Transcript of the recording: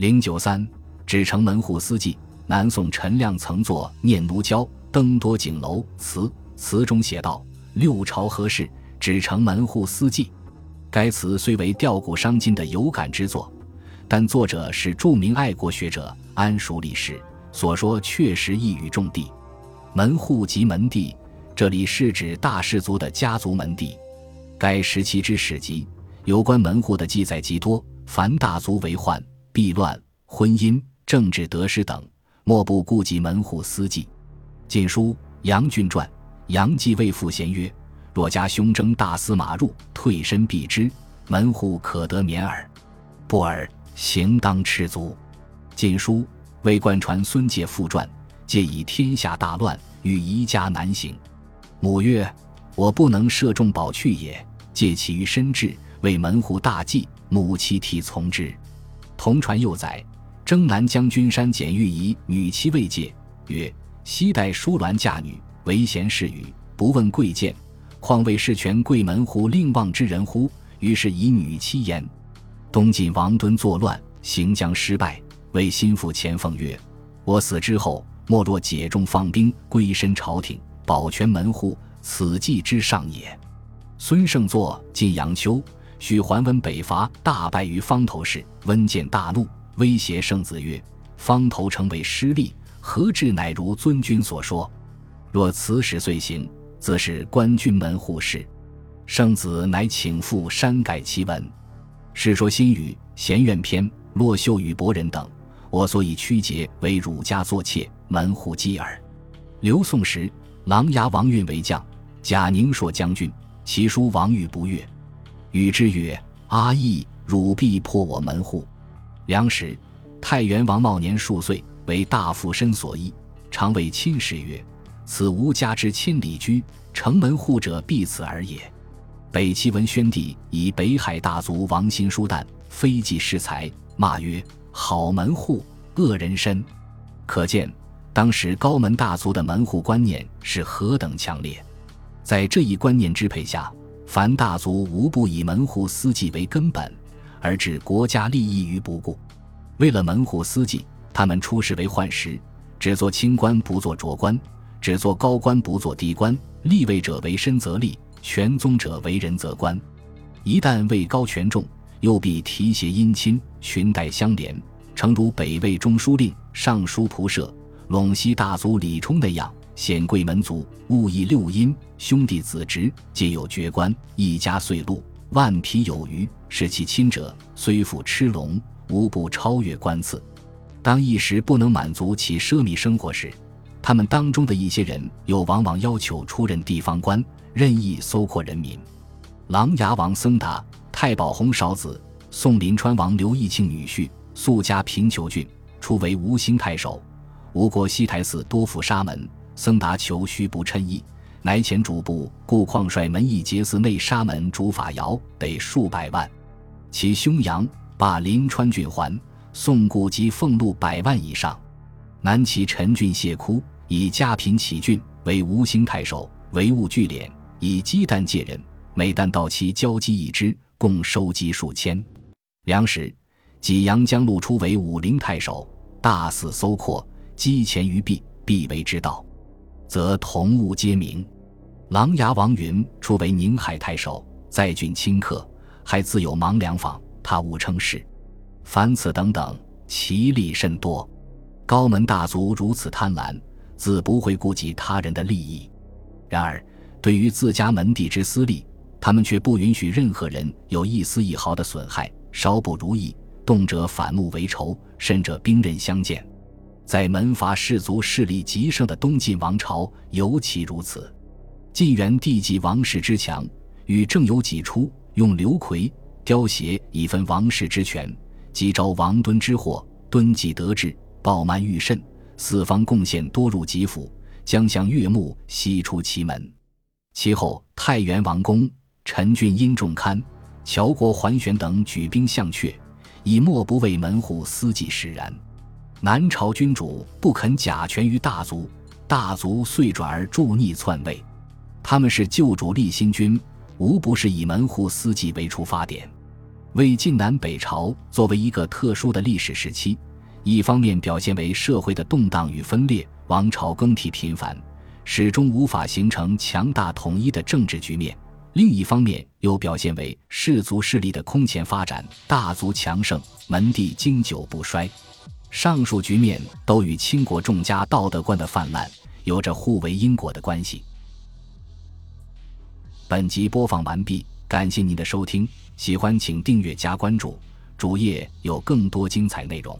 零九三，纸城门户司祭。南宋陈亮曾作《念奴娇·登多景楼词》，词中写道：“六朝何事，纸城门户司祭。”该词虽为吊古伤今的有感之作，但作者是著名爱国学者安熟历史，所说确实一语中的。门户即门第，这里是指大氏族的家族门第。该时期之史籍有关门户的记载极多，凡大族为患、避乱、婚姻、政治得失等。莫不顾及门户私计，《晋书·杨俊传》，杨继为父贤曰：“若家兄征大司马入，退身避之，门户可得免耳。不尔，行当赤足。”《晋书·为贯传孙介父传》，借以天下大乱，欲移家难行。母曰：“我不能射中保去也，借其于身志，为门户大计。母其体从之。”同传又载。征南将军山简欲以女妻未戒，曰：“昔代淑鸾嫁女，唯贤侍语，不问贵贱，况为事权贵门户令望之人乎？”于是以女妻焉。东晋王敦作乱，行将失败，为心腹钱凤曰：“我死之后，莫若解众放兵，归身朝廷，保全门户，此计之上也。”孙胜作《晋阳秋》，许桓温北伐，大败于方头市，温见大怒。威胁圣子曰：“方头城为失利，何至乃如尊君所说？若此使遂行，则是官军门户事。”圣子乃请复删改其文。《世说新语·贤苑篇》：“骆秀与伯仁等，我所以曲节为儒家作妾，门户基耳。”刘宋时，琅琊王运为将，贾宁朔将军，其叔王玉不悦，与之曰：“阿义，汝必破我门户。”梁时，太原王茂年数岁，为大夫申所依，常谓亲事曰：“此吾家之千里居，城门户者必此而也。”北齐文宣帝以北海大族王辛书旦非济世才，骂曰：“好门户，恶人身。”可见当时高门大族的门户观念是何等强烈。在这一观念支配下，凡大族无不以门户司祭为根本。而置国家利益于不顾，为了门户司祭，他们出仕为宦时，只做清官不做浊官，只做高官不做低官。立位者为身则立，权宗者为人则官。一旦位高权重，又必提携姻亲，裙带相连，诚如北魏中书令、尚书仆射、陇西大族李冲那样，显贵门族，物以六姻，兄弟子侄皆有爵官，一家岁禄。万匹有余，是其亲者，虽复吃龙，无不超越官次。当一时不能满足其奢靡生活时，他们当中的一些人又往往要求出任地方官，任意搜括人民。琅琊王僧达，太保洪少子，宋临川王刘义庆女婿，素家贫求郡，初为吴兴太守。吴国西台寺多府沙门，僧达求须不称意。乃遣主簿顾况率门役劫寺内沙门主法窑，得数百万。其兄杨罢临川郡还，宋故及俸禄百万以上。南齐陈俊谢哭，以家贫起郡，为吴兴太守，为务聚敛，以鸡蛋借人，每担到期交鸡一只，共收集数千。粮食，济阳江路出为武陵太守，大肆搜括，积钱于币，必为之道。则同物皆明。琅琊王云初为宁海太守，在郡清客，还自有芒良坊，他误称是。凡此等等，其利甚多。高门大族如此贪婪，自不会顾及他人的利益。然而，对于自家门第之私利，他们却不允许任何人有一丝一毫的损害。稍不如意，动辄反目为仇，甚者兵刃相见。在门阀士族势力极盛的东晋王朝尤其如此。晋元帝即王室之强，与郑有几出，用刘奎雕协以分王室之权，即招王敦之祸。敦既得志，暴慢愈甚，四方贡献多入己府，将相悦目，悉出其门。其后太原王公陈俊因重刊，乔国桓玄等举兵相阙，以莫不为门户私祭使然。南朝君主不肯假权于大族，大族遂转而助逆篡位。他们是旧主立新君，无不是以门户私祭为出发点。魏晋南北朝作为一个特殊的历史时期，一方面表现为社会的动荡与分裂，王朝更替频繁，始终无法形成强大统一的政治局面；另一方面又表现为氏族势力的空前发展，大族强盛，门第经久不衰。上述局面都与倾国众家道德观的泛滥有着互为因果的关系。本集播放完毕，感谢您的收听，喜欢请订阅加关注，主页有更多精彩内容。